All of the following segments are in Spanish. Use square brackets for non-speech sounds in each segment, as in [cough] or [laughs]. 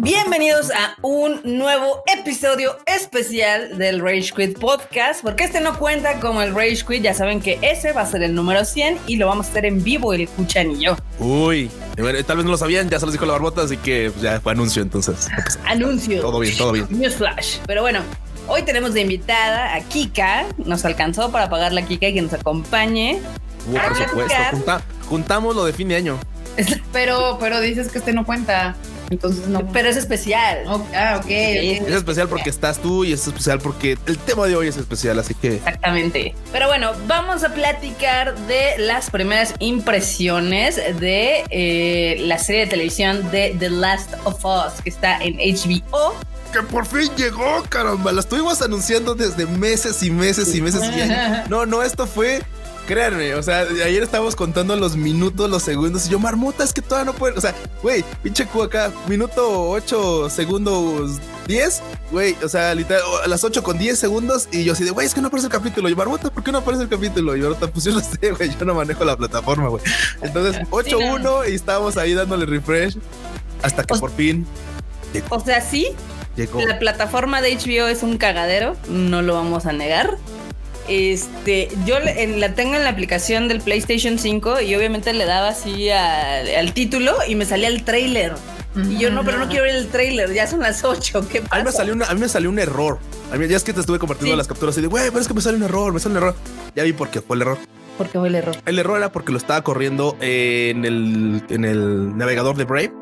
Bienvenidos a un nuevo episodio especial del Rage Quit Podcast, porque este no cuenta como el Rage Quit, ya saben que ese va a ser el número 100 y lo vamos a hacer en vivo el Cuchan y yo. Uy, tal vez no lo sabían, ya se los dijo la barbota, así que pues, ya fue anuncio entonces. Anuncio. Todo bien, todo bien. News Flash. Pero bueno, hoy tenemos de invitada a Kika, nos alcanzó para pagar la Kika y que nos acompañe. Hubo presupuesto, Junta, juntamos lo de fin de año. [laughs] Pero, pero dices que este no cuenta. Entonces no. Pero es especial. ah, ok. Es especial porque estás tú y es especial porque el tema de hoy es especial, así que. Exactamente. Pero bueno, vamos a platicar de las primeras impresiones de eh, la serie de televisión de The Last of Us que está en HBO que por fin llegó, caramba. La estuvimos anunciando desde meses y meses y meses. Y [laughs] no, no, esto fue créanme, o sea, ayer estábamos contando los minutos, los segundos, y yo, marmota, es que todavía no puede, o sea, güey, pinche Q acá, minuto 8 segundos 10, güey, o sea, literal, a las 8 con 10 segundos, y yo así de, güey, es que no aparece el capítulo, y marmota, ¿por qué no aparece el capítulo? Y ahorita, pues yo no [laughs] sé, güey, yo no manejo la plataforma, güey. Entonces, 8-1 y estábamos ahí dándole refresh hasta que por fin. O sea, sí, Llegó. La plataforma de HBO es un cagadero, no lo vamos a negar. Este, yo la tengo en la aplicación del PlayStation 5 y obviamente le daba así al título y me salía el trailer. Y yo no, pero no quiero ver el trailer, ya son las 8. ¿Qué pasa? A mí me salió, a mí me salió un error. A mí ya es que te estuve compartiendo las capturas y de, güey, pero es que me sale un error, me sale un error. Ya vi por qué fue el error. ¿Por qué fue el error? El error era porque lo estaba corriendo en el, en el navegador de Brave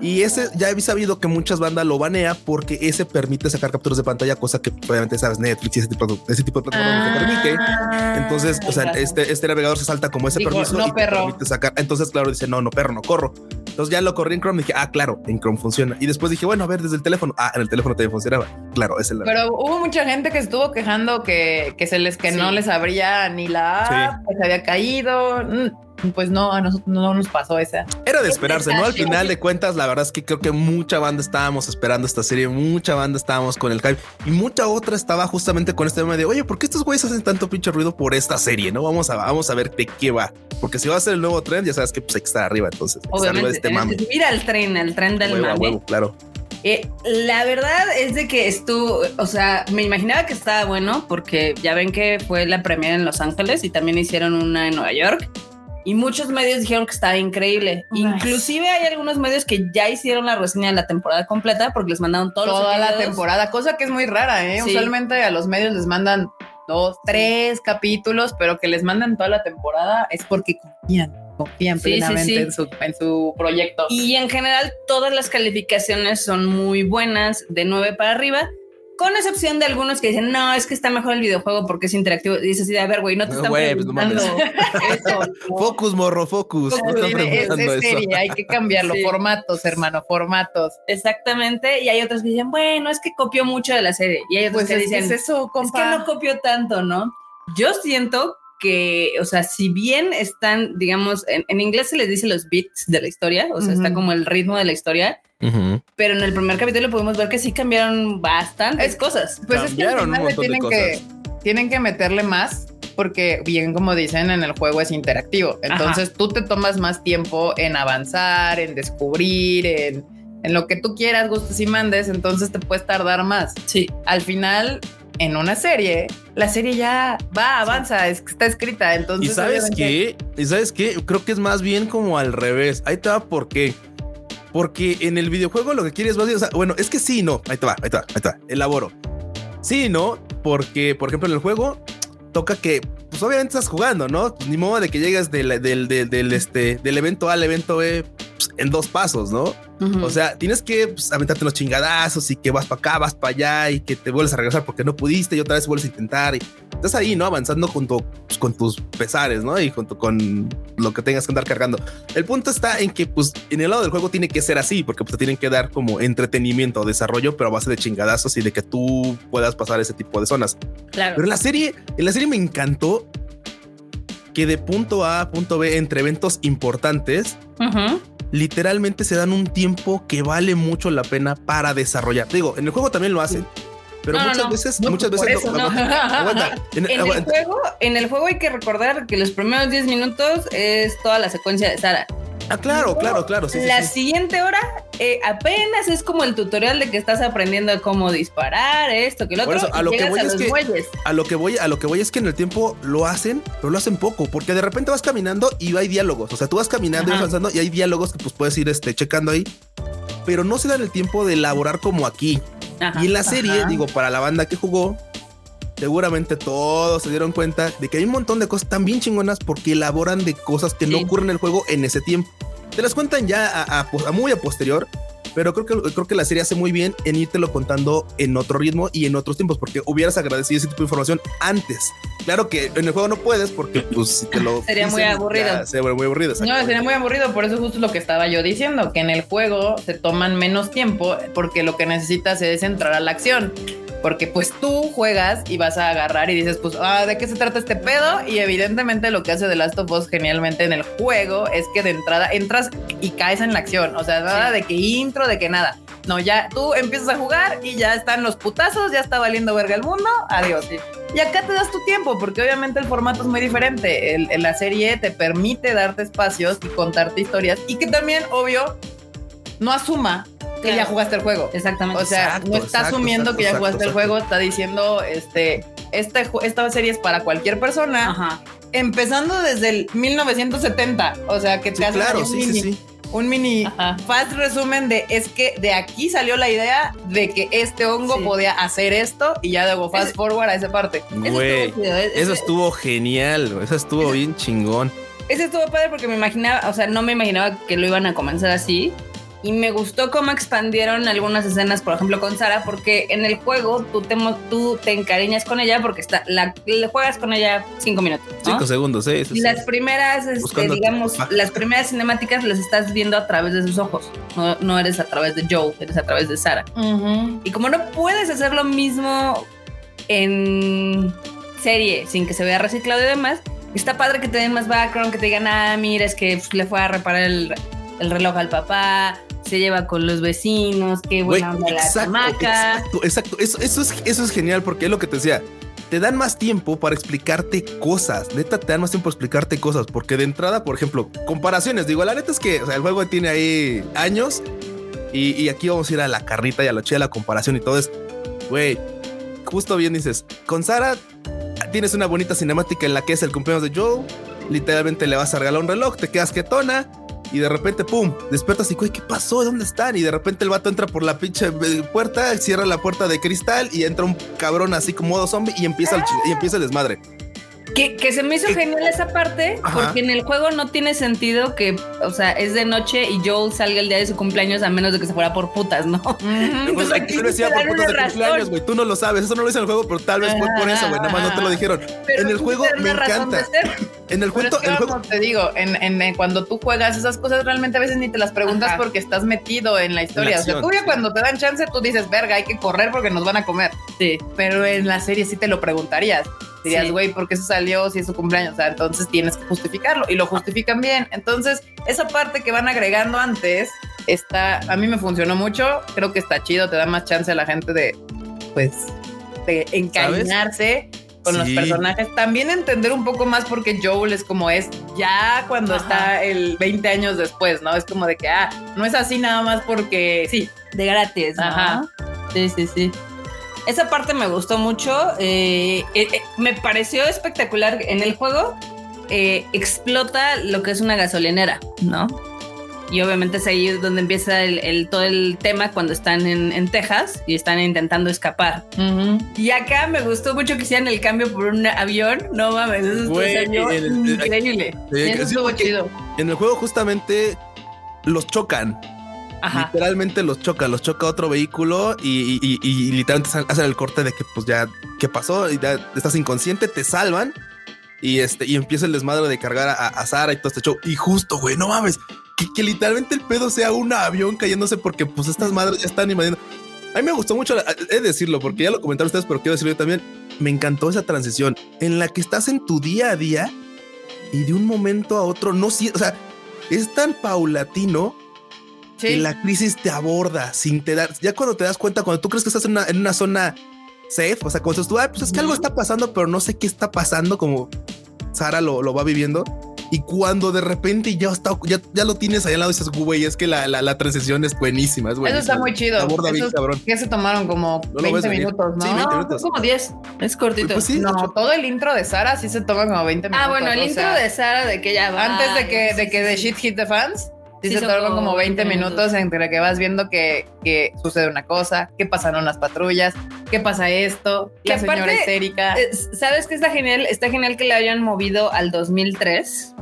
y ese ya he sabido que muchas bandas lo banea porque ese permite sacar capturas de pantalla, cosa que obviamente sabes Netflix y ese tipo de, ese tipo de plataformas no te permite. Ah, Entonces, o sea, este, este navegador se salta como ese permiso no, perro. permite sacar. Entonces, claro, dice no, no, perro, no corro. Entonces ya lo corrí en Chrome y dije, ah, claro, en Chrome funciona. Y después dije, bueno, a ver, desde el teléfono. Ah, en el teléfono también funcionaba. Claro, es el. Pero hubo mucha gente que estuvo quejando que, que se les que no les abría ni la app, que se había caído. Mm pues no, a nosotros no nos pasó esa. Era de esperarse, ¿no? Al final de cuentas, la verdad es que creo que mucha banda estábamos esperando esta serie, mucha banda estábamos con el hype y mucha otra estaba justamente con este tema de, oye, ¿por qué estos güeyes hacen tanto pinche ruido por esta serie? No vamos a, vamos a ver de qué va, porque si va a ser el nuevo tren, ya sabes que pues hay que estar arriba, entonces. Obviamente, este mame. mira el tren, el tren del huevo, mame. claro. Eh, la verdad es de que estuvo, o sea, me imaginaba que estaba bueno porque ya ven que fue la premiere en Los Ángeles y también hicieron una en Nueva York. Y muchos medios dijeron que estaba increíble. Inclusive hay algunos medios que ya hicieron la reseña de la temporada completa porque les mandaron todos toda la temporada, cosa que es muy rara, ¿eh? Usualmente a los medios les mandan dos, tres capítulos, pero que les mandan toda la temporada es porque confían confían plenamente en, su, en, su, proyecto. Y en general todas las calificaciones son muy buenas, de 9 para arriba. Con excepción de algunos que dicen, no, es que está mejor el videojuego porque es interactivo. Y dices así, a ver, güey, no te están pues, preguntando eso. [laughs] Focus, morro, focus. hay que cambiarlo. [laughs] Formatos, hermano, formatos. Exactamente. Y hay otros que dicen, bueno, es que copió mucho de la serie. Y hay otros pues que dicen, eso, es que no copió tanto, ¿no? Yo siento que, o sea, si bien están, digamos, en, inglés se les dice los beats de la historia, o sea, está como el ritmo de la historia, pero en el primer capítulo pudimos ver que sí cambiaron bastantes cosas. Pues es que, tienen, que tienen que meterle más porque bien como dicen en el juego es interactivo. Entonces tú te tomas más tiempo en avanzar, en descubrir, en, en lo que tú quieras, gustes y mandes, entonces te puedes tardar más. Sí. Al final en una serie, la serie ya va, avanza, está escrita. Entonces, ¿y sabes qué? ¿Y sabes qué? Creo que es más bien como al revés. Ahí te va por qué. Porque en el videojuego lo que quieres bueno, es que sí, no. Ahí te va, ahí te va, ahí te va. Elaboro. Sí, no, porque, por ejemplo, en el juego toca que, pues obviamente estás jugando, ¿no? Ni modo de que llegues del, del, del, este, del evento A al evento B pues, en dos pasos, ¿no? O sea, tienes que pues, aventarte los chingadazos y que vas para acá, vas para allá y que te vuelves a regresar porque no pudiste y otra vez vuelves a intentar y estás ahí, ¿no? Avanzando junto pues, con tus pesares, ¿no? Y junto con lo que tengas que andar cargando. El punto está en que, pues, en el lado del juego tiene que ser así porque pues, te tienen que dar como entretenimiento, desarrollo, pero a base de chingadazos y de que tú puedas pasar ese tipo de zonas. Claro. Pero en la serie, en la serie me encantó que de punto A a punto B entre eventos importantes, literalmente se dan un tiempo que vale mucho la pena para desarrollar. Digo, en el juego también lo hacen, Pero muchas veces, muchas veces no, [laughs] En, el juego, en el juego hay que recordar que los primeros 10 minutos es toda la secuencia de Sara. Ah, claro, claro, claro. la siguiente hora eh, apenas es como el tutorial de que estás aprendiendo cómo disparar, esto, que lo otro. a lo que voy es que a lo que voy, a lo que voy es que en el tiempo lo hacen, pero lo hacen poco, porque de repente vas caminando y hay diálogos. O sea, tú vas caminando y avanzando y hay diálogos que pues puedes ir este, checando ahí, pero no se dan el tiempo de elaborar como aquí. y en la serie, digo, para la banda que jugó, seguramente todos se dieron cuenta de que hay un montón de cosas tan bien chingonas porque elaboran de cosas que no ocurren en el juego en ese tiempo. Te las cuentan ya a, muy a posterior, pero creo que, creo que la serie hace muy bien en lo contando en otro ritmo y en otros tiempos, porque hubieras agradecido ese tipo de información antes. Claro que en el juego no puedes, porque pues si te lo. [laughs] sería muy aburrido. sería muy aburrido. No, sería muy aburrido, por eso justo lo que estaba yo diciendo, que en el juego se toman menos tiempo porque lo que necesitas es entrar a la acción porque pues tú juegas y vas a agarrar y dices, pues, ah, ¿de qué se trata este pedo? Y evidentemente lo que hace The Last of Us genialmente en el juego es que de entrada entras y caes en la acción, o sea, nada de que intro, de que nada. No, ya tú empiezas a jugar y ya están los putazos, ya está valiendo verga el mundo, adiós. Y acá te das tu tiempo, porque obviamente el formato es muy diferente. El, la serie te permite darte espacios y contarte historias y que también, obvio, no asuma que ya jugaste el juego. Exactamente. O sea, no está asumiendo que ya jugaste el juego, está diciendo, este, esta, esta serie es para cualquier persona. Ajá. Empezando desde el 1970. O sea, que te hace claro, sí, mini, sí, un mini fast resumen de es que de aquí salió la idea de que este hongo podía hacer esto y ya luego fast forward a esa parte. Güey, eso estuvo, genial, eso estuvo bien chingón. Ese estuvo padre porque me imaginaba, o sea, no me imaginaba que lo iban a comenzar así y me gustó cómo expandieron algunas escenas, por ejemplo, con Sara, porque en el juego tú te, tú te encariñas con ella porque está, la, le juegas con ella cinco minutos. Cinco segundos, sí. y las primeras, este, digamos, las primeras cinemáticas las estás viendo a través de sus ojos. No, no eres a través de Joe, eres a través de Sara. Y como no puedes hacer lo mismo en serie sin que se vea reciclado y demás, está padre que te den más background, que te digan, ah, mira, es que le fue a reparar el el reloj al papá, se lleva con los vecinos, qué buena onda la chamaca. Exacto, exacto. Eso, eso, es, eso es genial porque es lo que te decía. Te dan más tiempo para explicarte cosas. Neta, te dan más tiempo para explicarte cosas. Porque de entrada, por ejemplo, comparaciones. Digo, la neta es que el juego tiene ahí años. Y, aquí vamos a ir a la carrita y a la chida, la comparación y todo es, güey, justo bien dices, con Sara tienes una bonita cinemática en la que es el cumpleaños de Joe. Literalmente le vas a regalar un reloj, te quedas quietona y de repente, pum, despiertas y, güey, ¿qué pasó? ¿Dónde están? Y de repente el vato entra por la pinche eh, puerta, cierra la puerta de cristal y entra un cabrón así como modo zombie y empieza, el, y empieza el desmadre. Que, se me hizo genial esa parte, porque en el juego no tiene sentido que, o sea, es de noche y Joel salga el día de su cumpleaños a menos de que se fuera por putas, ¿no? Pues [laughs] aquí por putas de cumpleaños, güey. Tú no lo sabes, eso no lo dice en el juego, pero tal vez fue por eso, güey. Nada más no te lo dijeron. en el juego me encanta. En el juego, el juego... te digo, en, cuando tú juegas esas cosas, realmente a veces ni te las preguntas porque estás metido en la historia. o sea, tú ya cuando te dan chance, tú dices, verga, hay que correr porque nos van a comer. Sí. Pero en la serie sí te lo preguntarías dirías, güey, ¿por qué eso salió si es su cumpleaños? O sea, entonces tienes que justificarlo y lo justifican bien. Entonces, esa parte que van agregando antes está, a mí me funcionó mucho, creo que está chido, te da más chance a la gente de, pues, de encariñarse. con los personajes, también entender un poco más porque Joel es como es ya cuando está el 20 años después, ¿no? Es como de que, ah, no es así nada más porque sí. De gratis. Ajá. Sí, sí, sí. Esa parte me gustó mucho. Eh, eh, eh, me pareció espectacular. En el juego explota lo que es una gasolinera, ¿no? Y obviamente es ahí donde empieza el, todo el tema cuando están en, Texas y están intentando escapar. Y acá me gustó mucho que hicieran el cambio por un avión. No mames, eso es increíble. chido. En el juego justamente los chocan. Literalmente los choca, los choca otro vehículo y, literalmente hacen el corte de que pues ya, ¿qué pasó? Y ya estás inconsciente, te salvan y este, y empieza el desmadre de cargar a, Sara y todo este show. Y justo, güey, no mames, que, literalmente el pedo sea un avión cayéndose porque pues estas madres ya están invadiendo. A mí me gustó mucho, he de decirlo, porque ya lo comentaron ustedes, pero quiero decirlo yo también. Me encantó esa transición en la que estás en tu día a día y de un momento a otro no, o sea, es tan paulatino que la crisis te aborda sin te dar. Ya cuando te das cuenta, cuando tú crees que estás en una, zona safe, o sea, como tú, pues es que algo está pasando, pero no sé qué está pasando, como Sara lo, lo va viviendo. Y cuando de repente ya está, ya, ya lo tienes ahí al lado y dices, güey, es que la, la, la transición es buenísima. Es Eso está muy chido. Que se tomaron como 20 minutos, ¿no? Sí, 20 minutos. como 10. Es cortito. Pues no, todo el intro de Sara sí se toma como 20 minutos. Ah, bueno, el intro de Sara de que ya va. Antes de que, de que The Shit Hit the Fans. Sí, se toman como 20 minutos, entre que vas viendo que, que, sucede una cosa, que pasaron las patrullas, qué pasa esto, la señora histérica. ¿Sabes qué está genial? Está genial que le hayan movido al 2003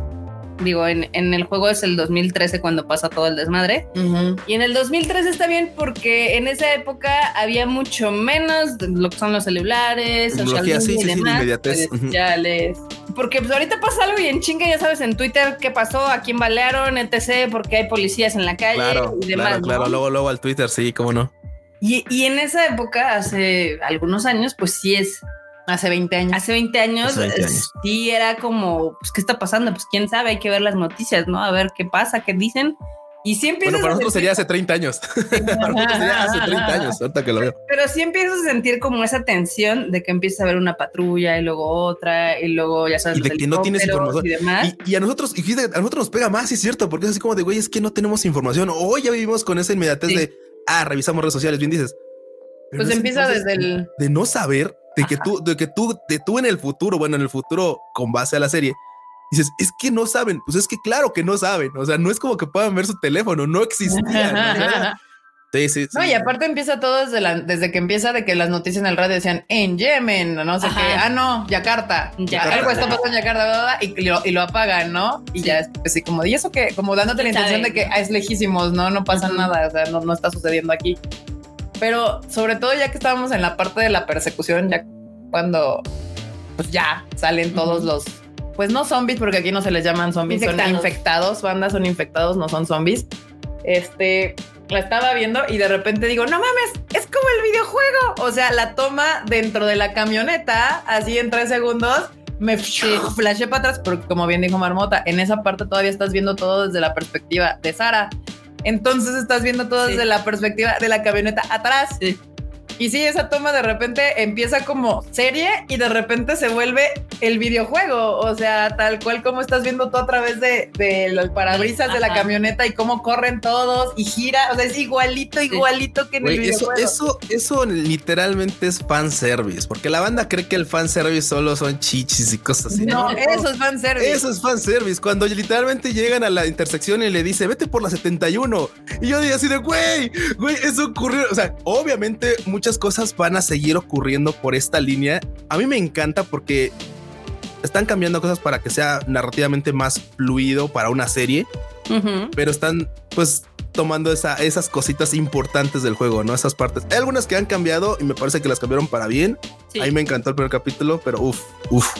digo, en, en, el juego es el 2013 cuando pasa todo el desmadre. Y en el 2013 está bien porque en esa época había mucho menos de lo que son los celulares, social sí, y demás, Porque pues ahorita pasa algo y en chinga ya sabes en Twitter qué pasó, a quién balearon, etc., porque hay policías en la calle claro, y demás. Claro, claro, luego, luego al Twitter, sí, cómo no. Y, y en esa época, hace algunos años, pues sí es Hace 20 años. Hace 20 años, sí era como, pues, ¿qué está pasando? Pues quién sabe, hay que ver las noticias, ¿no? A ver qué pasa, qué dicen. Y sí empiezas Bueno, [laughs] para nosotros sería hace 30 años. para nosotros sería hace 30 años, ahorita que lo veo. Pero sí empiezas a sentir como esa tensión de que empieza a ver una patrulla y luego otra y luego ya sabes. Y de que no tienes información. Y, a nosotros, y a nosotros nos pega más, es cierto, porque es así como de, güey, es que no tenemos información. Hoy ya vivimos con esa inmediatez de, ah, revisamos redes sociales, bien dices. pues empieza desde el... De no saber de que tú, de que tú, de tú en el futuro, bueno, en el futuro, con base a la serie, dices, es que no saben, pues es que claro que no saben, o sea, no es como que puedan ver su teléfono, no existía. [laughs] Sí, sí, No, y aparte empieza todo desde, la, desde que empieza de que las noticias en el radio decían en Yemen, no sé qué, ah, no, Yakarta, Yakarta. algo está pasando en Yakarta, y, lo, y lo apagan, ¿no? Y ya es así como, y eso que, como dándote la intención de que ah, es lejísimos, ¿no? No pasa nada, o sea, no, no está sucediendo aquí. Pero sobre todo ya que estábamos en la parte de la persecución, ya cuando pues ya salen todos los, pues no zombies, porque aquí no se les llaman zombies, son infectados, bandas son infectados, no son zombies. Este, la estaba viendo y de repente digo, no mames, es como el videojuego. O sea, la toma dentro de la camioneta, así en tres segundos, me flashé para atrás, porque como bien dijo Marmota, en esa parte todavía estás viendo todo desde la perspectiva de Sara. Entonces estás viendo todo desde la perspectiva de la camioneta atrás. Y sí, esa toma de repente empieza como serie y de repente se vuelve el videojuego. O sea, tal cual como estás viendo tú a través de, los parabrisas de la camioneta y cómo corren todos y gira. O sea, es igualito, igualito que en el videojuego. Eso, eso, eso literalmente es fanservice, porque la banda cree que el fanservice solo son chichis y cosas así. No, eso es fanservice. Eso es fanservice. Cuando literalmente llegan a la intersección y le dice, vete por la 71. Y yo digo así de, güey, güey, eso ocurrió. O sea, obviamente muchas cosas van a seguir ocurriendo por esta línea. A mí me encanta porque están cambiando cosas para que sea narrativamente más fluido para una serie, pero están pues tomando esa, esas cositas importantes del juego, ¿no? Esas partes. Hay algunas que han cambiado y me parece que las cambiaron para bien. A mí me encantó el primer capítulo, pero uff, uff.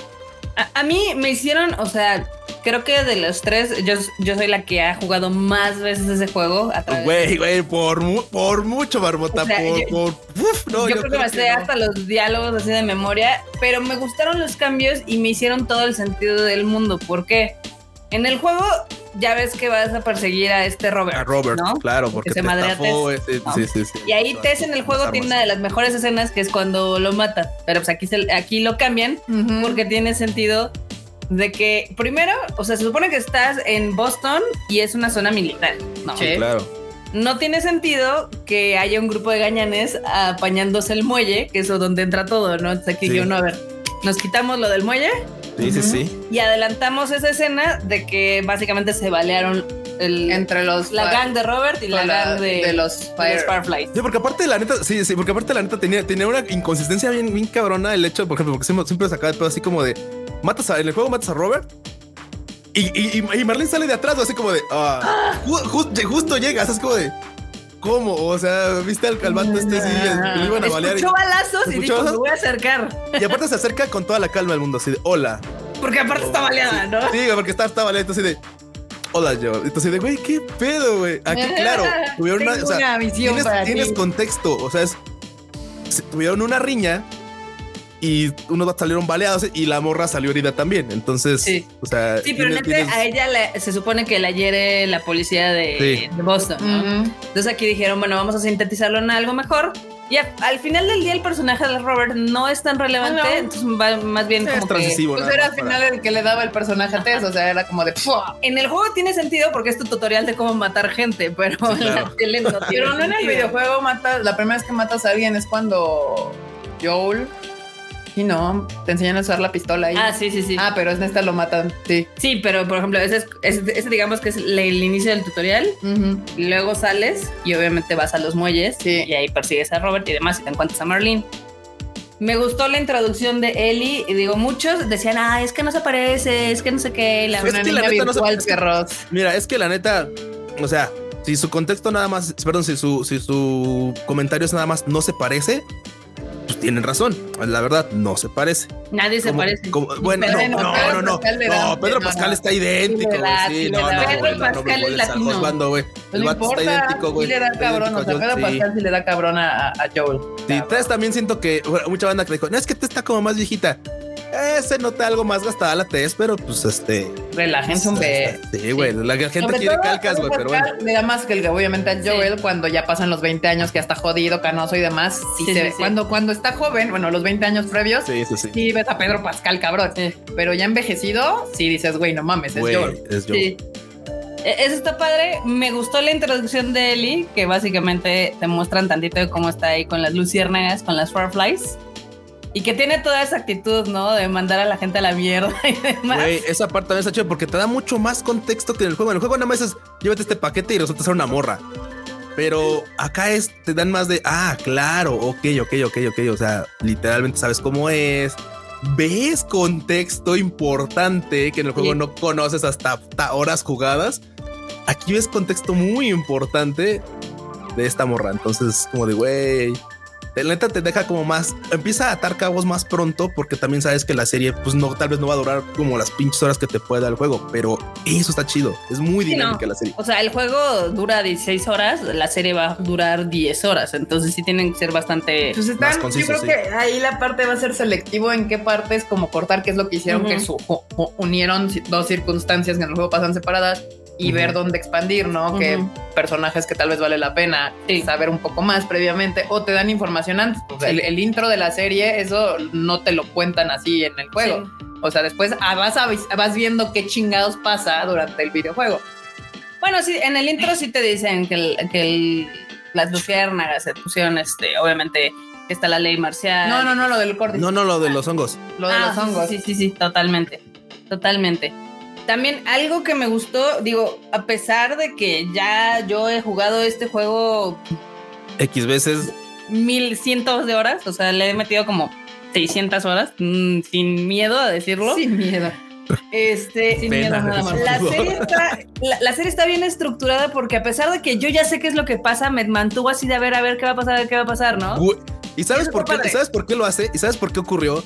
A, mí me hicieron, o sea, creo que de los tres, yo, yo soy la que ha jugado más veces ese juego. Güey, güey, por, por mucho, Barbota. por, yo, creo que me sé hasta los diálogos así de memoria, pero me gustaron los cambios y me hicieron todo el sentido del mundo. ¿Por qué? En el juego ya ves que vas a perseguir a este Robert. A Robert, claro, porque se madrea sí, sí, sí, Y ahí Tess en el juego tiene una de las mejores escenas que es cuando lo mata. Pero pues aquí, aquí lo cambian porque tiene sentido de que primero, o sea, se supone que estás en Boston y es una zona militar. ¿no? Sí, claro. No tiene sentido que haya un grupo de gañanes apañándose el muelle, que es donde entra todo, ¿no? Entonces aquí yo, no, a ver, nos quitamos lo del muelle Sí, sí, sí. Y adelantamos esa escena de que básicamente se balearon el, entre los la gang de Robert y la, gang de, los Firefly. Sí, porque aparte la neta, sí, sí, porque aparte la neta tenía, tenía una inconsistencia bien, bien cabrona el hecho, por ejemplo, porque siempre, siempre sacaba el así como de matas a, en el juego matas a Robert y, y, y Marlene sale de atrás, así como de ah, justo llegas, es como de ¿Cómo? O sea, viste al calvante este sí, lo iban a balear. Escuchó balazos y dijo, me voy a acercar. Y aparte se acerca con toda la calma del mundo, así de, hola. Porque aparte está baleada, ¿no? Sí, porque está, está baleada, entonces de, hola yo. Entonces de, güey, ¿qué pedo, güey? Aquí, claro, tuvieron una, o sea, tienes, tienes contexto, o sea, es, tuvieron una riña y unos salieron baleados y la morra salió herida también. Entonces, sí. o sea, sí, pero a ella se supone que la hiere la policía de, Boston. Entonces aquí dijeron, bueno, vamos a sintetizarlo en algo mejor. Y al final del día el personaje de Robert no es tan relevante, ah, entonces va más bien como que... Pues era al final el que le daba el personaje a Tess, o sea, era como de... En el juego tiene sentido porque es tu tutorial de cómo matar gente, pero [laughs] Pero no en el videojuego matas, la primera vez que matas a alguien es cuando Joel y no, te enseñan a usar la pistola ahí. Ah, sí, sí, sí. Ah, pero en esta lo matan, sí. Sí, pero por ejemplo, ese, es, digamos que es el, inicio del tutorial. y luego sales y obviamente vas a los muelles y ahí persigues a Robert y demás y te encuentras a Marlene. Me gustó la introducción de Ellie y digo, muchos decían, ah, es que no se parece, es que no sé qué. La, es que la neta no se Mira, es que la neta, o sea, si su contexto nada más, perdón, si su, si su comentario es nada más no se parece, tienen razón. La verdad, no se parece. Nadie se parece. bueno, no, no, no, no, no. Pedro Pascal está idéntico. Sí, no, no, Pedro Pascal es latino. güey. El vato está idéntico, güey. Sí le da cabrón. O sea, Pedro Pascal sí le da cabrón a Joel. Sí, también siento que mucha banda que dijo, no, es que te está como más viejita. Eh, se nota algo más gastada la test, pero pues este. Relájense un be. Sí, güey. La gente quiere calcas, güey, pero bueno. Le da más que el obviamente a Joel cuando ya pasan los 20 años que hasta jodido, canoso y demás. Sí, se, Cuando, cuando está joven, bueno, los 20 años previos, sí, sí, sí. sí ves a Pedro Pascal, cabrón. Pero ya envejecido, sí dices, güey, no mames, es Joel. Es Joel. E, eso está padre. Me gustó la introducción de Ellie, que básicamente te muestran tantito de cómo está ahí con las luciérnagas, con las fireflies. Y que tiene toda esa actitud, ¿no? De mandar a la gente a la mierda y demás. Güey, esa parte también está chido porque te da mucho más contexto que en el juego. En el juego nada más es llévate este paquete y resulta ser una morra. Pero acá es, te dan más de, ah, claro, ok, ok, ok, ok. O sea, literalmente sabes cómo es. Ves contexto importante que en el juego no conoces hasta, hasta horas jugadas. Aquí ves contexto muy importante de esta morra. Entonces, como de, güey, la neta te deja como más, empieza a atar cabos más pronto porque también sabes que la serie pues no, tal vez no va a durar como las pinches horas que te puede dar el juego, pero eso está chido, es muy dinámica la serie. O sea, el juego dura 16 horas, la serie va a durar 10 horas, entonces sí tienen que ser bastante... Pues están, yo creo que ahí la parte va a ser selectivo en qué partes como cortar, qué es lo que hicieron, que su, unieron dos circunstancias que en el juego pasan separadas y ver dónde expandir, ¿no? Que personajes que tal vez vale la pena saber un poco más previamente o te dan información antes. el, intro de la serie, eso no te lo cuentan así en el juego. O sea, después ah, vas, vas viendo qué chingados pasa durante el videojuego. Bueno, sí, en el intro sí te dicen que, que las luciérnagas se pusieron, este, obviamente, que está la ley marcial. No, no, no, lo del corte. No, no, lo de los hongos. Lo de los ah, hongos. Sí, sí, sí, totalmente. Totalmente. También algo que me gustó, digo, a pesar de que ya yo he jugado este juego X veces, mil cientos de horas, o sea, le he metido como 600 horas, mm, sin miedo a decirlo. Sin miedo. Este, sin miedo nada más. La serie, está, la, serie está bien estructurada porque a pesar de que yo ya sé qué es lo que pasa, me mantuvo así de a ver, a ver qué va a pasar, a ver qué va a pasar, ¿no? ¿Y sabes por qué? ¿Y sabes por qué lo hace? ¿Y sabes por qué ocurrió?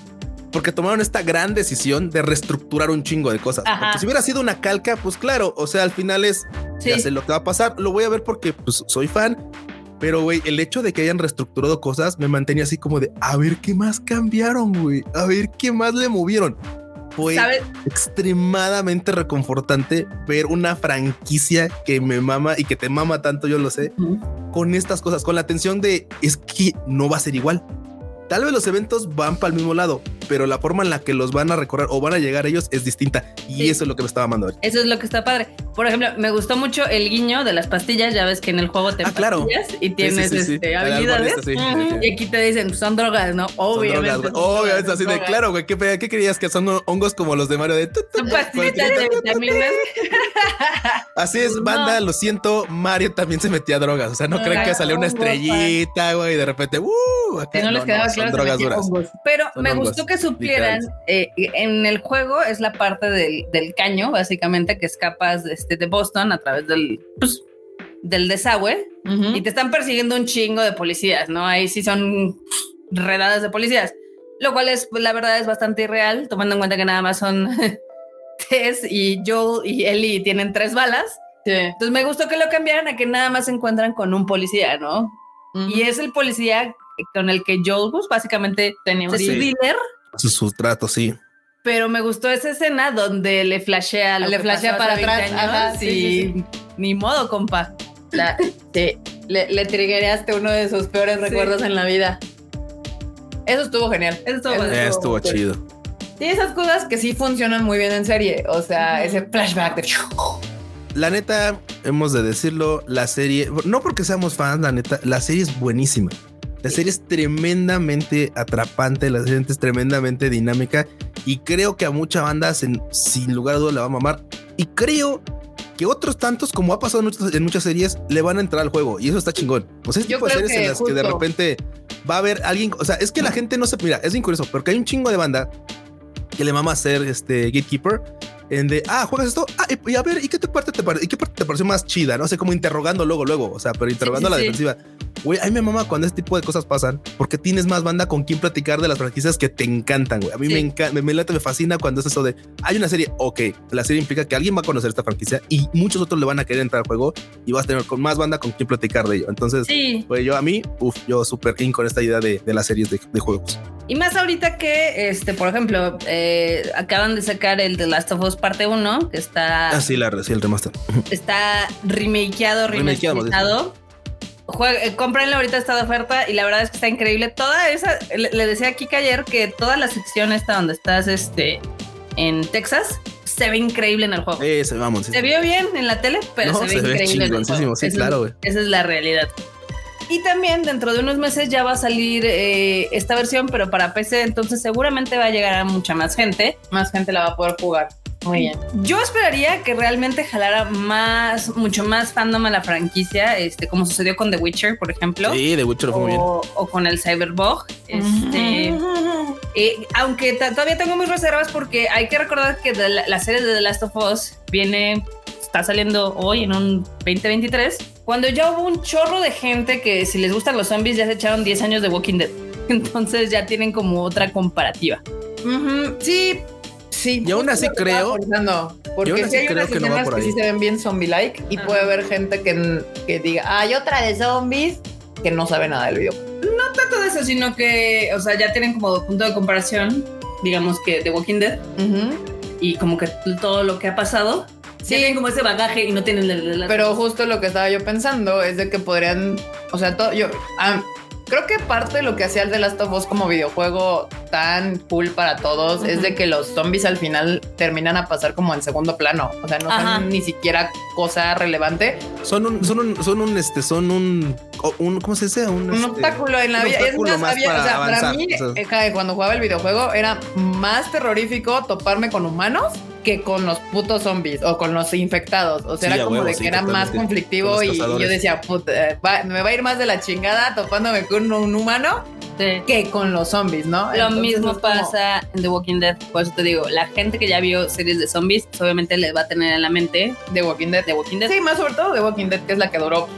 Porque tomaron esta gran decisión de reestructurar un chingo de cosas. Porque si hubiera sido una calca, pues claro, o sea, al final es, ya sé lo que va a pasar, lo voy a ver porque pues soy fan, pero güey, el hecho de que hayan reestructurado cosas me mantenía así como de, a ver qué más cambiaron, güey, a ver qué más le movieron. Fue extremadamente reconfortante ver una franquicia que me mama y que te mama tanto, yo lo sé, con estas cosas, con la atención de es que no va a ser igual Tal vez los eventos van para el mismo lado, pero la forma en la que los van a recorrer o van a llegar ellos es distinta. Y eso es lo que me estaba mandando. Eso es lo que está padre. Por ejemplo, me gustó mucho el guiño de las pastillas. Ya ves que en el juego te ah, claro. y tienes este, habilidades. Y aquí te dicen, son drogas, ¿no? Obviamente. Obviamente, así de claro, güey. ¿Qué, ¿Qué, creías que son hongos como los de Mario de Son pastillas de vitaminas. Así es, banda, lo siento. Mario también se metía drogas. O sea, no creen que salió una estrellita, güey, y de repente, uh, que no les quedaba son drogas duras. Pero me gustó que supieran, eh, en el juego es la parte del, del, caño, básicamente, que escapas este, de Boston a través del, pues, del desagüe y te están persiguiendo un chingo de policías, ¿no? Ahí sí son redadas de policías, lo cual es, la verdad, es bastante irreal, tomando en cuenta que nada más son [laughs] Tess y Joel y Ellie tienen tres balas. Entonces me gustó que lo cambiaran a que nada más se encuentran con un policía, ¿no? Y es el policía con el que Joel, pues básicamente tenía un dealer. Su, trato, sí. Pero me gustó esa escena donde le flashea, le flashea para atrás. y ni modo, compa. le, le uno de sus peores recuerdos en la vida. Eso estuvo genial. Eso estuvo, estuvo, chido. Sí, esas cosas que sí funcionan muy bien en serie. O sea, ese flashback de. La neta, hemos de decirlo, la serie, no porque seamos fans, la neta, la serie es buenísima. La serie es tremendamente atrapante, la serie es tremendamente dinámica y creo que a mucha banda sin, lugar a dudas la va a mamar. Y creo que otros tantos, como ha pasado en muchas, series, le van a entrar al juego y eso está chingón. O sea, este tipo de series en las que de repente va a haber alguien, o sea, es que la gente no se mira, es incurioso porque hay un chingo de banda que le mama ser este gatekeeper en de, ah, juegas esto, ah, y, a ver, ¿y qué te parte te parece? ¿Y qué parte te pareció más chida? No sé, como interrogando luego, luego, o sea, pero interrogando a la defensiva. Güey, a mí me mama cuando este tipo de cosas pasan, porque tienes más banda con quien platicar de las franquicias que te encantan, güey. A mí me encanta, me, me, fascina cuando es eso de, hay una serie, ok, la serie implica que alguien va a conocer esta franquicia y muchos otros le van a querer entrar al juego y vas a tener con más banda con quien platicar de ello. Entonces, güey, yo a mí, uff, yo súper in con esta idea de, de las series de, de, juegos. Y más ahorita que, este, por ejemplo, eh, acaban de sacar el The Last of Us parte 1, que está... Ah, sí, la, sí, el remaster. Está remakeado, remakeado eh, cómprenlo ahorita está de oferta y la verdad es que está increíble. Toda esa, le, decía a Kika ayer que toda la sección esta donde estás este, en Texas se ve increíble en el juego. se, vamos, se vio bien en la tele, pero se, ve increíble. En el juego. Sí, claro, Esa es la realidad. Y también dentro de unos meses ya va a salir eh, esta versión, pero para PC, entonces seguramente va a llegar a mucha más gente. Más gente la va a poder jugar. Muy bien. Yo esperaría que realmente jalara más, mucho más fandom a la franquicia, este, como sucedió con The Witcher, por ejemplo. Sí, The Witcher fue muy bien. O con el Cyberbug. Este, eh, aunque todavía tengo mis reservas porque hay que recordar que la, serie de The Last of Us viene, está saliendo hoy en un 2023, cuando ya hubo un chorro de gente que si les gustan los zombies ya se echaron 10 años de Walking Dead. [laughs] Entonces ya tienen como otra comparativa. Sí, Sí. Y aún así creo. porque si hay creo que no va por ahí. sí se ven bien zombie-like y puede haber gente que, que diga, hay otra de zombies que no sabe nada del video. No tanto de eso, sino que, o sea, ya tienen como punto de comparación, digamos que de Walking Dead y como que todo lo que ha pasado. Sí. Tienen como ese bagaje y no tienen el, Pero justo lo que estaba yo pensando es de que podrían, o sea, todo, yo, ah, creo que parte de lo que hacía el The Last of Us como videojuego tan cool para todos es de que los zombies al final terminan a pasar como en segundo plano. O sea, no son ni siquiera cosa relevante. Son un, son un, son un, este, son un, un ¿cómo se dice? Un, este, obstáculo en la vida. Es más, había, para, o sea, para mí, eh, cuando jugaba el videojuego era más terrorífico toparme con humanos que con los putos zombies o con los infectados. O sea, era como de que era más conflictivo y yo decía, puta, me va a ir más de la chingada topándome con un humano que con los zombies, ¿no? Lo mismo pasa en The Walking Dead. Por eso te digo, la gente que ya vio series de zombies, obviamente les va a tener en la mente The Walking Dead. The Walking Dead. Sí, más sobre todo The Walking Dead, que es la que duró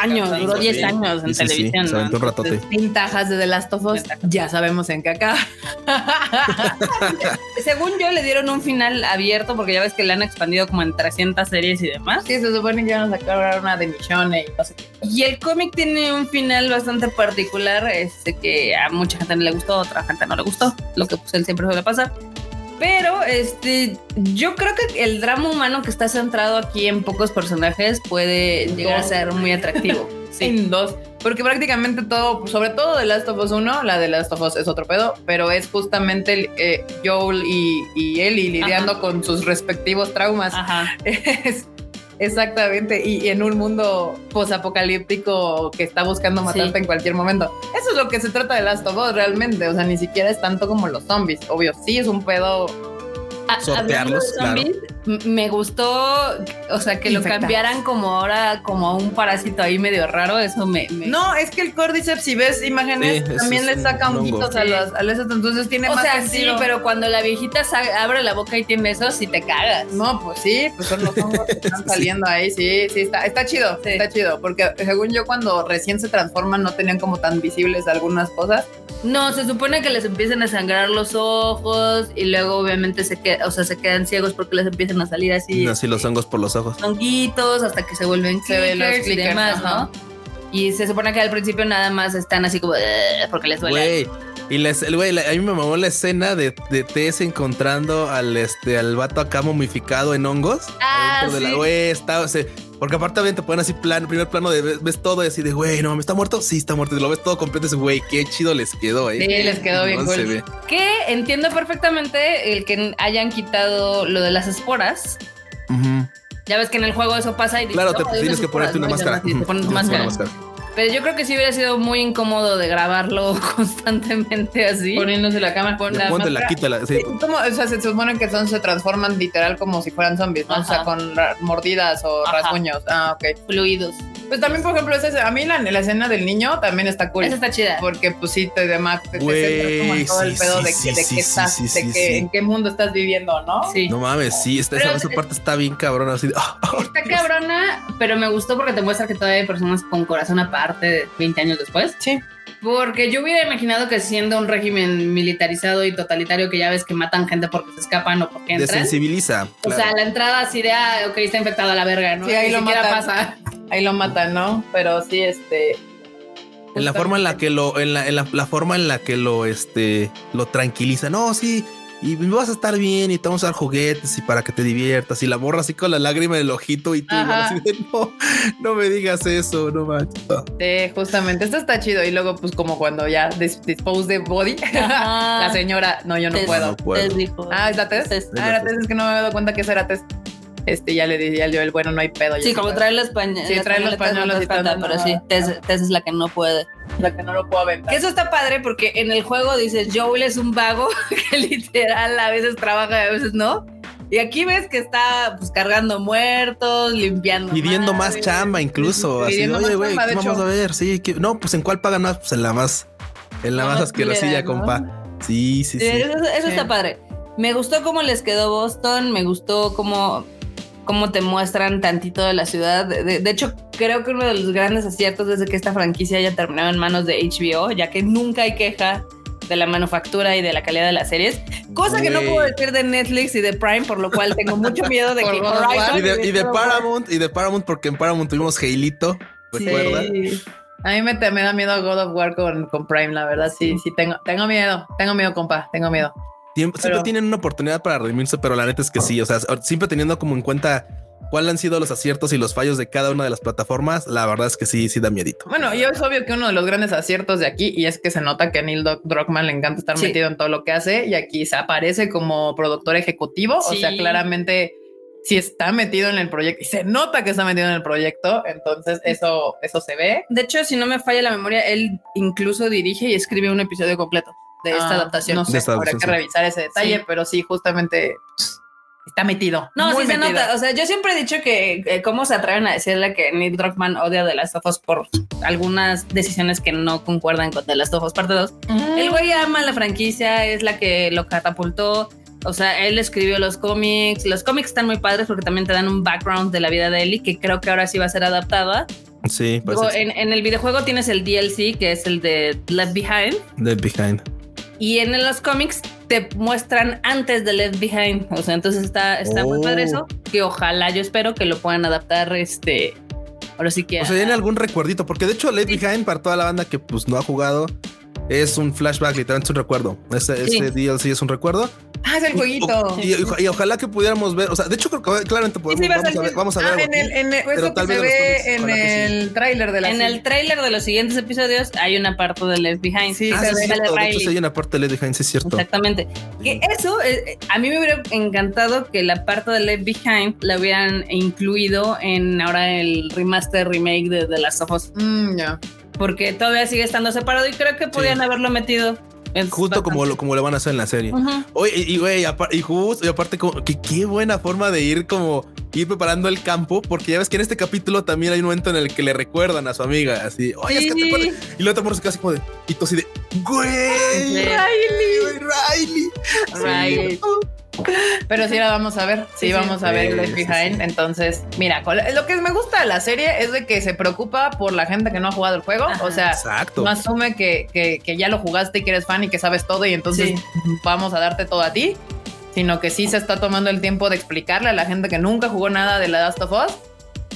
años, duró 10 años en televisión. Sí, un ratote. Ventajas de The Last of Us, ya sabemos en qué acá. [laughs] Según yo, le dieron un final abierto porque ya ves que le han expandido como en 300 series y demás. Sí, se supone que van a sacar una de Michonne y no sé qué. Y el cómic tiene un final bastante particular, este que a mucha gente le gustó, a otra gente no le gustó, lo que pues él siempre suele pasar. Pero este, yo creo que el drama humano que está centrado aquí en pocos personajes puede llegar a ser muy atractivo. [laughs] sí. En dos. Porque prácticamente todo, sobre todo de Last of Us 1, la de Last of Us es otro pedo, pero es justamente eh, Joel y, y Ellie lidiando con sus respectivos traumas. Ajá. [laughs] Es, Exactamente, y, en un mundo posapocalíptico que está buscando matarte en cualquier momento. Eso es lo que se trata de Last of Us realmente, o sea, ni siquiera es tanto como los zombies. Obvio, sí es un pedo sortearlos. Me gustó, o sea, que lo cambiaran como ahora, como a un parásito ahí medio raro. Eso me. No, es que el Cordyceps, si ves imágenes, también le saca honguitos a los, a entonces tiene o más sea, sí, pero cuando la viejita abre la boca y tiene eso, si te cagas. No, pues sí, pues son los hongos que están [laughs] saliendo ahí. Sí, sí, está, está chido, está chido. Porque según yo, cuando recién se transforman, no tenían como tan visibles algunas cosas. No, se supone que les empiezan a sangrar los ojos y luego obviamente se queda, o sea, se quedan ciegos porque les empiezan a salir así. Así los hongos por los ojos. Honguitos hasta que se vuelven se los y demás, ¿no? Y se supone que al principio nada más están así como porque les duele. Y les, el güey, a mí me mamó la escena de, de Tess encontrando al este al vato acá momificado en hongos. Ah, sí. de la güey, está, o sea, porque aparte te ponen así plan, primer plano de ves, todo y así de güey, no, me está muerto. Sí, está muerto. Y lo ves todo completo ese güey, qué chido les quedó, eh. Sí, les quedó bien cool. Que entiendo perfectamente el que hayan quitado lo de las esporas. Ya ves que en el juego eso pasa y dices, Claro, te oh, [laughs] tienes que ponerte una máscara. Te pones máscara. Pero yo creo que sí hubiera sido muy incómodo de grabarlo [laughs] constantemente así. Poniéndose la cámara. Pon la la quítala. Sí. o sea, se supone que son, se transforman literal como si fueran zombies, ¿no? O sea, con mordidas o rasguños. Ah, ok. Fluidos. Pues también, por ejemplo, a mí la, la, escena del niño también está cool. Esa está chida. Porque pues sí te demás te, te como en todo el pedo de, que, de que estás, de que en qué mundo estás viviendo, ¿no? Sí. No mames, sí, esta, esa, parte está bien cabrona. Así [laughs] ah, ah, está cabrona, pero me gustó porque te muestra que todavía hay personas con corazón aparte 20 años después. Sí. Porque yo hubiera imaginado que siendo un régimen militarizado y totalitario que ya ves que matan gente porque se escapan o porque entran. Desensibiliza. O sea, la entrada así de, ah, ok, está infectada la verga, ¿no? Sí, ahí lo matan. Pasa. Ahí lo matan, ¿no? Pero sí, este... En la forma en la que lo, en la, en la, forma en la que lo, este, lo tranquiliza. No, sí, y vas a estar bien y te vamos a dar juguetes y para que te diviertas y la borra así con la lágrima del ojito y tú así no, no me digas eso, no manches. Sí, justamente, esto está chido y luego pues como cuando ya dispose de body, [laughs] la señora, no, yo no puedo. Ah, es la test. Ah, era test, es que no me había dado cuenta que esa era test este ya le decía al el bueno, no hay pedo. Sí, como trae los español. Sí, trae los pañuelos y pero sí, Tess, es la que no puede. La que no lo puedo aventar. Que eso está padre porque en el juego dices, Joel es un vago [laughs] que literal a veces trabaja y a veces no. Y aquí ves que está pues cargando muertos, limpiando. Pidiendo más chamba incluso. Así, oye, güey, vamos a ver? Sí, no, pues en cuál pagan más, pues en la más, en la más asquerosilla, compa. Sí, sí, sí. Eso, está padre. Me gustó cómo les quedó Boston, me gustó cómo cómo te muestran tantito de la ciudad. De, hecho, creo que uno de los grandes aciertos es que esta franquicia haya terminado en manos de HBO, ya que nunca hay queja de la manufactura y de la calidad de las series, cosa que no puedo decir de Netflix y de Prime, por lo cual tengo mucho miedo de [laughs] que y de, y de Paramount y de Paramount porque en Paramount tuvimos Heilito, ¿recuerda? A mí me, me, da miedo God of War con, con Prime, la verdad, sí, sí, tengo, tengo miedo, tengo miedo, compa, tengo miedo. Siempre, tienen una oportunidad para redimirse, pero la neta es que sí. O sea, siempre teniendo como en cuenta cuáles han sido los aciertos y los fallos de cada una de las plataformas, la verdad es que sí, sí da miedito. Bueno, yo es obvio que uno de los grandes aciertos de aquí, y es que se nota que a Neil Druckmann le encanta estar metido en todo lo que hace, y aquí se aparece como productor ejecutivo, o sea, claramente sí está metido en el proyecto y se nota que está metido en el proyecto, entonces eso, eso se ve. De hecho, si no me falla la memoria, él incluso dirige y escribe un episodio completo de esta ah, adaptación. No sé, habrá que revisar ese detalle, pero sí, justamente está metido. No, sí se nota. O sea, yo siempre he dicho que eh, cómo se atreven a decirle que Nick Druckmann odia The Last of Us por algunas decisiones que no concuerdan con The Last of Us parte 2. El güey ama la franquicia, es la que lo catapultó. O sea, él escribió los cómics. Los cómics están muy padres porque también te dan un background de la vida de Ellie que creo que ahora sí va a ser adaptada. Sí, pues en, en, el videojuego tienes el DLC que es el de Left Behind. Left Behind. Y en los cómics te muestran antes de Left Behind. O sea, entonces está, está muy padre eso. Oh. Que ojalá yo espero que lo puedan adaptar este. Ahora sí que. O sea, tiene algún recuerdito, porque de hecho, Left Behind, para toda la banda que pues no ha jugado, es un flashback, literalmente es un recuerdo. Ese, ese DLC es un recuerdo. Ah, es el jueguito. Y, ojalá que pudiéramos ver, o sea, de hecho creo que claramente podemos, vamos, a ver, vamos a ver. Ah, en el, en el, pero tal se ve en el tráiler de la En el tráiler de los siguientes episodios hay una parte de Left Behind. Sí, ah, se ve. De hecho, hay una parte de Left Behind, sí es cierto. Exactamente. Que eso, eh, a mí me hubiera encantado que la parte de Left Behind la hubieran incluido en ahora el remaster remake de The Last of Us. Mm, ya porque todavía sigue estando separado y creo que podían haberlo metido. Justo como lo, como lo van a hacer en la serie. Oye, y güey, y, justo, y aparte, como que qué buena forma de ir como ir preparando el campo, porque ya ves que en este capítulo también hay un momento en el que le recuerdan a su amiga, así, oye, es que te Y otra morra se queda así como de, y tú así de, güey, Riley, Riley, Riley. Pero sí la vamos a ver, sí, vamos a ver Left Behind. Entonces, mira, lo que me gusta de la serie es de que se preocupa por la gente que no ha jugado el juego. O sea, no asume que, que, ya lo jugaste y que eres fan y que sabes todo y entonces vamos a darte todo a ti. Sino que sí se está tomando el tiempo de explicarle a la gente que nunca jugó nada de la Last of Us.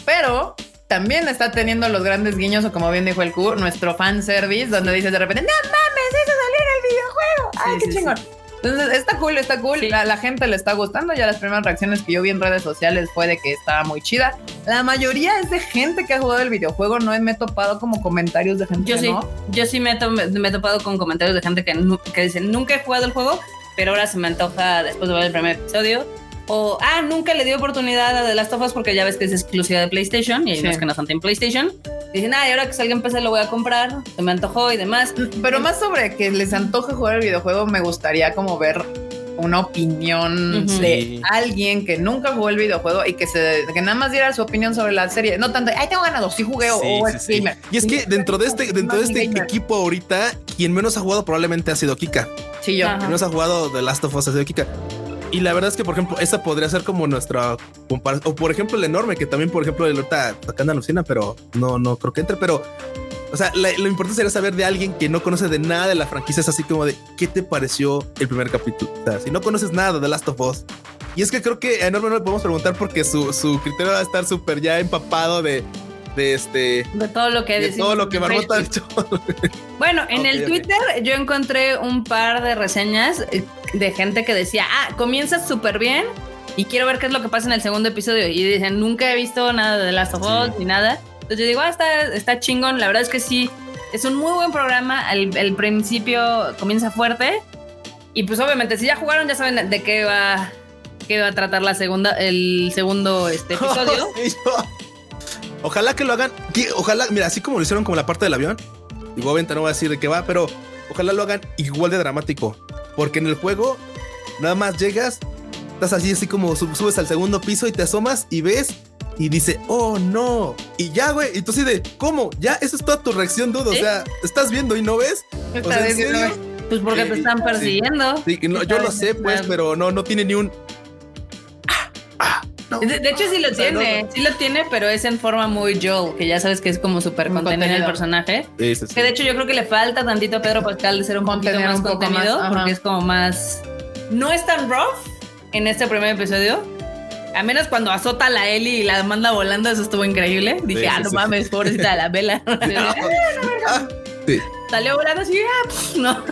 Pero también está teniendo los grandes guiños, o como bien dijo el Q, nuestro fan service, donde dice de repente, no mames, eso salió en el videojuego! ¡Ay, qué chingón! Entonces, está cool, está cool. La, la, gente le está gustando. Ya las primeras reacciones que yo vi en redes sociales fue de que estaba muy chida. La mayoría es de gente que ha jugado el videojuego. No me he topado como comentarios de gente yo sí, Yo sí me he, topado con comentarios de gente que, que dicen, nunca he jugado el juego, pero ahora se me antoja después de ver el primer episodio o, ah, nunca le dio oportunidad a The Last of Us porque ya ves que es exclusiva de PlayStation y hay unos que no son en PlayStation. Dicen, ah, y ahora que salga en PC lo voy a comprar, se me antojó y demás. Pero más sobre que les antoje jugar el videojuego, me gustaría como ver una opinión de alguien que nunca jugó el videojuego y que se que nada más diera su opinión sobre la serie. No tanto, ay, tengo ganado, sí jugué o es gamer. Y es que dentro de este, dentro de este equipo ahorita, quien menos ha jugado probablemente ha sido Kika. Sí, yo. Quien menos ha jugado The Last of Us ha sido Kika. Y la verdad es que, por ejemplo, esa podría ser como nuestra comparación. O por ejemplo, el enorme, que también, por ejemplo, el ahorita acá anda Lucina, pero no, no creo que entre. Pero, o sea, lo importante sería saber de alguien que no conoce de nada de la franquicia. Es así como de qué te pareció el primer capítulo. O sea, si no conoces nada de The Last of Us. Y es que creo que a enorme no le podemos preguntar porque su, su criterio va a estar súper ya empapado de de este de todo lo que de todo lo que Marmota ha hecho. Bueno, en el Twitter yo encontré un par de reseñas eh, de gente que decía, ah, comienza súper bien y quiero ver qué es lo que pasa en el segundo episodio. Y dicen, nunca he visto nada de Last of Us ni nada. Entonces yo digo, ah, está, está chingón. La verdad es que sí, es un muy buen programa. El, principio comienza fuerte. Y pues obviamente, si ya jugaron, ya saben de qué va, qué va a tratar la segunda, el segundo este, episodio. [laughs] Ojalá que lo hagan. Ojalá, mira, así como lo hicieron con la parte del avión. Obviamente no voy a decir de qué va, pero ojalá lo hagan igual de dramático. Porque en el juego, nada más llegas, estás así, así como subes al segundo piso y te asomas y ves y dice, oh no. Y ya, güey. Y tú así de, ¿cómo? Ya, esa es toda tu reacción, dudo. O sea, estás viendo y no ves. O sea, Pues porque te están persiguiendo. Sí, yo lo sé, pues, pero no, no tiene ni un de, hecho, sí lo tiene, sí lo tiene, pero es en forma muy Joel, que ya sabes que es como súper contenido el personaje. Que de hecho yo creo que le falta tantito a Pedro Pascal de ser un poquito más contenido, porque es como más... No es tan rough en este primer episodio, a menos cuando azota a la Ellie y la manda volando, eso estuvo increíble. Dije, ah, no mames, pobrecita de la vela. [laughs] [laughs] Salió volando así, ah, no.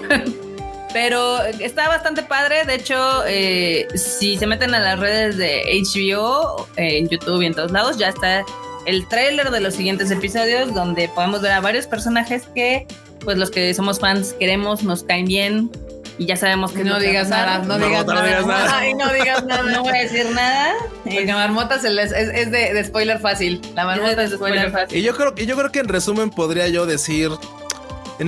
[laughs] Pero está bastante padre. De hecho, eh, si se meten a las redes de HBO, en YouTube y en todos lados, ya está el tráiler de los siguientes episodios donde podemos ver a varios personajes que, pues los que somos fans queremos, nos caen bien. Y ya sabemos que no digas nada, no, digas nada. Ay, no digas nada. no voy a decir nada. Porque Marmota es, es de, de, spoiler fácil. La Marmota es de spoiler fácil. Y yo creo, y yo creo que en resumen podría yo decir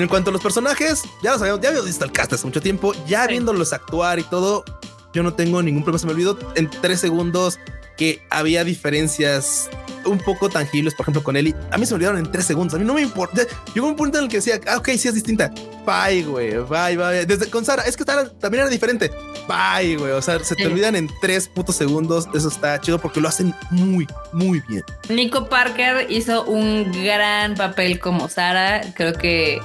en cuanto a los personajes, ya lo sabemos, ya habíamos visto el cast hace mucho tiempo, ya viéndolos actuar y todo, yo no tengo ningún problema. Se me olvidó en tres segundos que había diferencias un poco tangibles, por ejemplo, con Eli. A mí se me olvidaron en tres segundos. A mí no me importa. Llegó un punto en el que decía, ah, ok, sí es distinta. Bye, güey. Bye, bye. Desde con Sara, es que Sara también era diferente. Bye, güey. O sea, se te olvidan en tres putos segundos. Eso está chido porque lo hacen muy, muy bien. Nico Parker hizo un gran papel como Sara. Creo que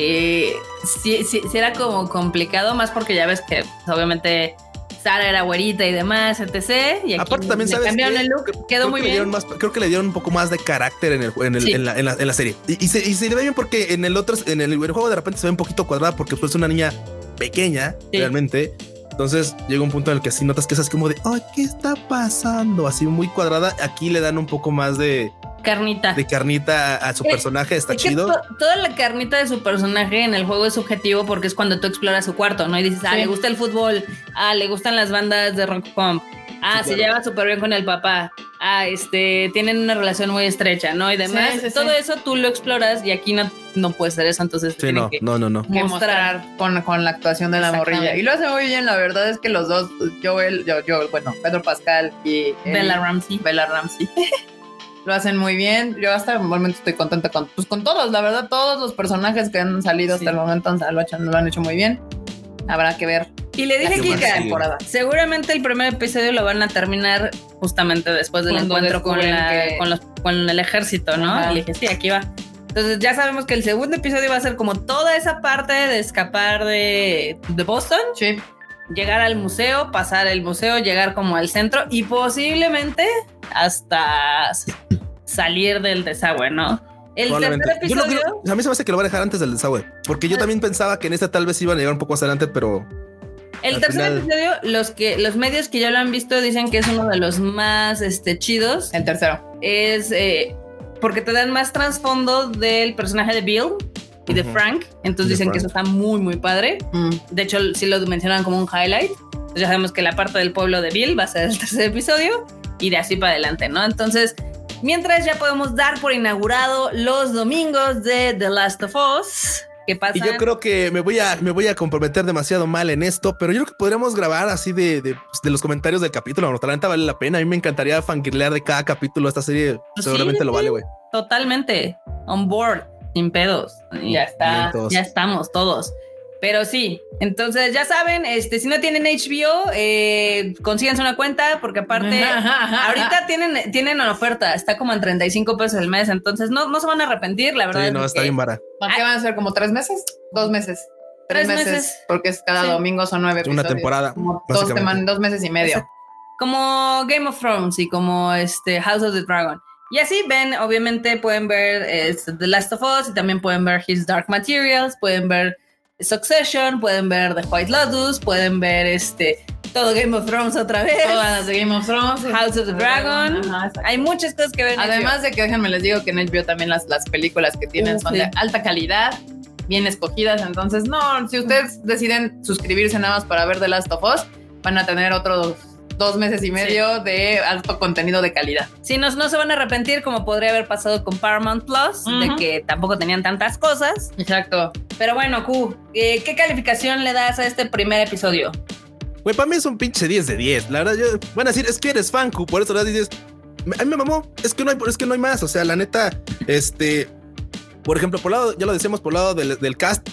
eh, sí, sí, era como complicado, más porque ya ves que pues, obviamente Sara era güerita y demás, etc. Y Aparte también sabes cambiaron el look, quedó muy bien. creo que le dieron un poco más de carácter en, el, en, el, en, la, en, la, serie. Y, se, y, se, le ve bien porque en el otro, en el, juego de repente se ve un poquito cuadrada porque pues, es una niña pequeña, realmente. Entonces llega un punto en el que así notas que es como de, ay, ¿qué está pasando? Así muy cuadrada. Aquí le dan un poco más de, carnita. De carnita a, su personaje, está chido. toda la carnita de su personaje en el juego es subjetivo porque es cuando tú exploras su cuarto, ¿no? Y dices, ah, le gusta el fútbol, ah, le gustan las bandas de rock pump, ah, se lleva súper bien con el papá, ah, este, tienen una relación muy estrecha, ¿no? Y demás. Todo eso tú lo exploras y aquí no, no puede ser eso, entonces sí, no, no, no, no, mostrar con, con la actuación de la morrilla. Y lo hace muy bien, la verdad es que los dos, Joel, yo, yo bueno, Pedro Pascal y Bella Ramsey. Bella Ramsey. [laughs] lo hacen muy bien. Yo hasta el momento estoy contenta con, pues, con todos, la verdad, todos los personajes que han salido hasta el momento lo, lo han hecho muy bien. Habrá que ver. Y le dije que temporada. seguramente el primer episodio lo van a terminar justamente después del encuentro con, con, el ejército, ¿no? Y le dije, sí, aquí va. Entonces ya sabemos que el segundo episodio va a ser como toda esa parte de escapar de, de Boston. Sí. Llegar al museo, pasar el museo, llegar como al centro y posiblemente hasta salir del desagüe, ¿no? El tercer episodio. a mí se me hace que lo va a dejar antes del desagüe, porque yo también pensaba que en este tal vez iba a llegar un poco más adelante, pero. El tercer episodio, los que los medios que ya lo han visto dicen que es uno de los más este, chidos. El tercero. Es eh, porque te dan más trasfondo del personaje de Bill y de Frank. Entonces dicen que eso está muy, muy padre. Mm. De hecho, sí lo mencionan como un highlight. Entonces ya sabemos que la parte del pueblo de Bill va a ser el tercer episodio y de así para adelante, ¿no? Entonces, mientras ya podemos dar por inaugurado los domingos de The Last of Us. ¿Qué pasa? Y yo creo que me voy a, me voy a comprometer demasiado mal en esto, pero yo creo que podríamos grabar así de, de, pues, los comentarios del capítulo. Talenta vale la pena. A mí me encantaría fangirlear de cada capítulo de esta serie. Seguramente lo vale, güey. Totalmente. On board, sin pedos. Ya está. Ya estamos todos. Pero sí, entonces ya saben, este, si no tienen HBO, eh, consíganse una cuenta, porque aparte, [laughs] ahorita tienen, tienen una oferta, está como en 35 pesos el mes, entonces no, no se van a arrepentir, la verdad. Sí, no, está bien barato. ¿Qué van a ser? ¿Como tres meses? ¿Dos meses? Tres, meses, Porque es cada domingo son nueve Una temporada. dos, dos meses y medio. Como Game of Thrones y como este House of the Dragon. Y así ven, obviamente pueden ver este, The Last of Us y también pueden ver His Dark Materials, pueden ver Succession, pueden ver The White Lotus, pueden ver este todo Game of Thrones otra vez. Todas las de Game of Thrones. House of the Dragon. Hay muchas cosas que ver. Además de que déjenme les digo que en HBO también las, las películas que tienen son de alta calidad, bien escogidas. Entonces, no, si ustedes deciden suscribirse nada más para ver The Last of Us, van a tener otros dos meses y medio de alto contenido de calidad. Sí, no, no se van a arrepentir como podría haber pasado con Paramount Plus, de que tampoco tenían tantas cosas. Exacto. Pero bueno, Q, eh, ¿qué calificación le das a este primer episodio? Güey, para mí es un pinche 10 de 10. La verdad, yo, van a decir, es que eres fan, Q, por eso le dices, a mí me mamó, es que no hay, es que no hay más. O sea, la neta, este, por ejemplo, por lado, ya lo decíamos por lado del, del cast,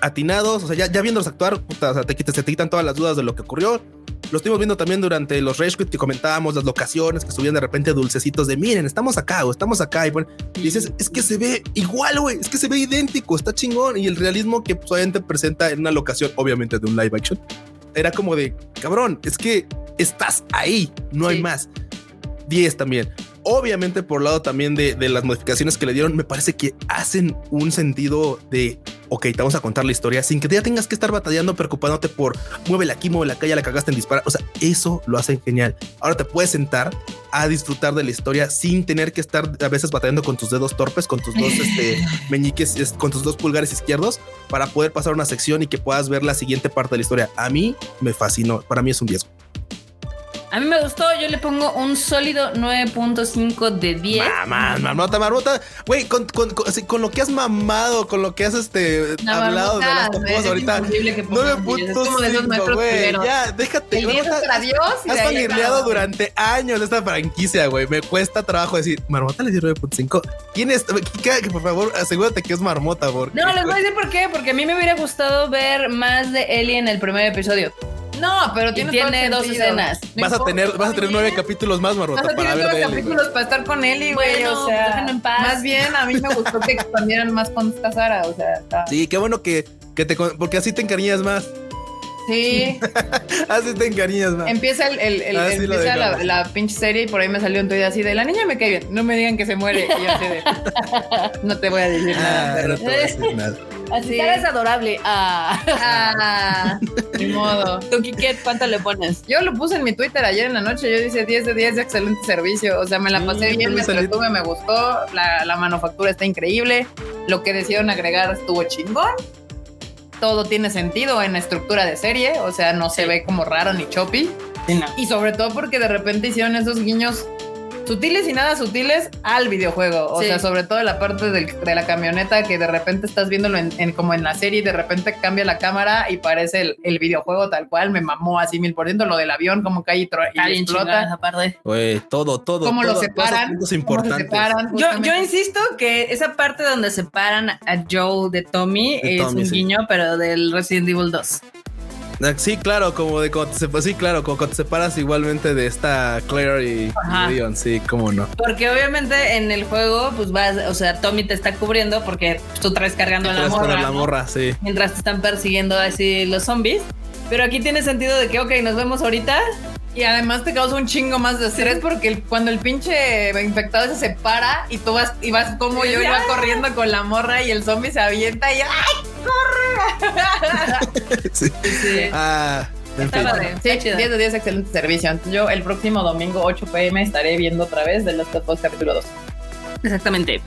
atinados, o sea, ya, ya viéndolos actuar, puta, o sea, te, te, te quitan todas las dudas de lo que ocurrió lo estuvimos viendo también durante los Rage que comentábamos, las locaciones que subían de repente dulcecitos de miren, estamos acá o estamos acá. Y, bueno, dices, es que se ve igual, güey, es que se ve idéntico, está chingón. Y el realismo que obviamente presenta en una locación, obviamente de un live action, era como de cabrón, es que estás ahí, no hay más. 10 también. Obviamente por lado también de, de, las modificaciones que le dieron, me parece que hacen un sentido de, ok, te vamos a contar la historia sin que ya tengas que estar batallando, preocupándote por muévela aquí, mueve la calle, la cagaste en disparar. O sea, eso lo hacen genial. Ahora te puedes sentar a disfrutar de la historia sin tener que estar a veces batallando con tus dedos torpes, con tus dos este, [laughs] meñiques, con tus dos pulgares izquierdos para poder pasar una sección y que puedas ver la siguiente parte de la historia. A mí me fascinó. Para mí es un riesgo. A mí me gustó, yo le pongo un sólido 9.5 de 10. Mamá, marmota, marmota. Güey, con, con, con, lo que has mamado, con lo que has este, hablado de las cosas ahorita. 9.5, güey. Ya, déjate. El para Dios. Has familiado durante años esta franquicia, güey. Me cuesta trabajo decir, marmota le dio 9.5. ¿Quién es? Que, por favor, asegúrate que es marmota, porque. No, les voy a decir por qué. Porque a mí me hubiera gustado ver más de Ellie en el primer episodio. No, pero tiene, tiene dos escenas. vas a tener, vas a tener nueve capítulos más, Marrota, vas a tener nueve capítulos para estar con Eli, güey. o sea, en paz. más bien a mí me gustó que expandieran más con esta Sara, o sea. Sí, qué bueno que, que te, porque así te encariñas más. Sí. [laughs] así te encariñas más. Empieza el, el, el empieza la, la, pinche serie y por ahí me salió un tuit así de la niña me cae bien. No me digan que se muere. Y yo así de, [laughs] no te voy a decir nada. Ah, no te voy a decir nada. Así es adorable. Ah. ah. [laughs] Ni modo. ¿Tú, Kiket, cuánto le pones? Yo lo puse en mi Twitter ayer en la noche. Yo dice 10 de 10 de excelente servicio. O sea, me la pasé bien, me entretuve, me gustó. La, la manufactura está increíble. Lo que decidieron agregar estuvo chingón todo tiene sentido en la estructura de serie, o sea, no se ve como raro ni choppy. Y sobre todo porque de repente hicieron esos guiños sutiles y nada sutiles al videojuego. O sea, sobre todo la parte de la camioneta que de repente estás viéndolo en, como en la serie y de repente cambia la cámara y parece el, videojuego tal cual. Me mamó así mil por ciento. Lo del avión, como cae y, y explota. Güey, todo, todo. Cómo lo separan. Yo, yo insisto que esa parte donde separan a Joe de Tommy es un guiño, pero del Resident Evil 2. Sí, claro, como de cuando te, sí, claro, como cuando te separas igualmente de esta Claire y Leon, sí, cómo no. Porque obviamente en el juego, pues vas, o sea, Tommy te está cubriendo porque tú traes cargando a la morra. la morra, sí. Mientras te están persiguiendo así los zombies. Pero aquí tiene sentido de que, ok, nos vemos ahorita Y además te causa un chingo más de estrés porque cuando el pinche infectado se separa y tú vas y vas como yo iba corriendo con la morra y el zombie se avienta y ¡ay, corre! sí. Ah, sí, 10 de 10, excelente servicio. yo el próximo domingo 8 pm estaré viendo otra vez de los Us capítulo 2. Exactamente.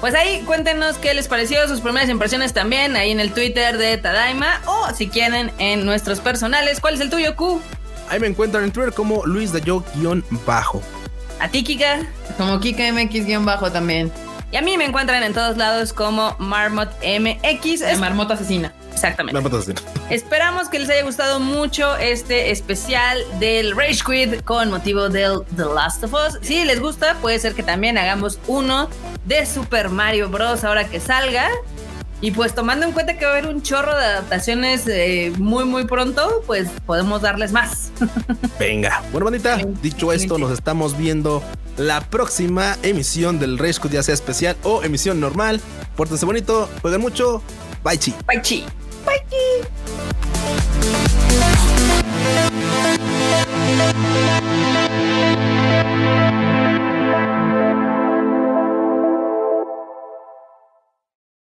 Pues ahí cuéntenos qué les pareció, sus primeras impresiones también, ahí en el Twitter de Tadaima o si quieren en nuestros personales. ¿Cuál es el tuyo, Q? Ahí me encuentran en Twitter como Luis de bajo ¿A ti, Kika? Como Kika MX-bajo también. Y a mí me encuentran en todos lados como Marmot MX. Es Marmota Asesina. Exactamente. Esperamos que les haya gustado mucho este especial del Rage Quit con motivo del The Last of Us. Si les gusta, puede ser que también hagamos uno de Super Mario Bros. ahora que salga. Y pues tomando en cuenta que va a haber un chorro de adaptaciones eh, muy muy pronto, pues podemos darles más. [laughs] Venga, bueno bandita, dicho esto, nos estamos viendo la próxima emisión del Quit, ya sea especial o emisión normal. Pórtense bonito, jueguen mucho. Bye chi. Bye chi. Bye. Bye.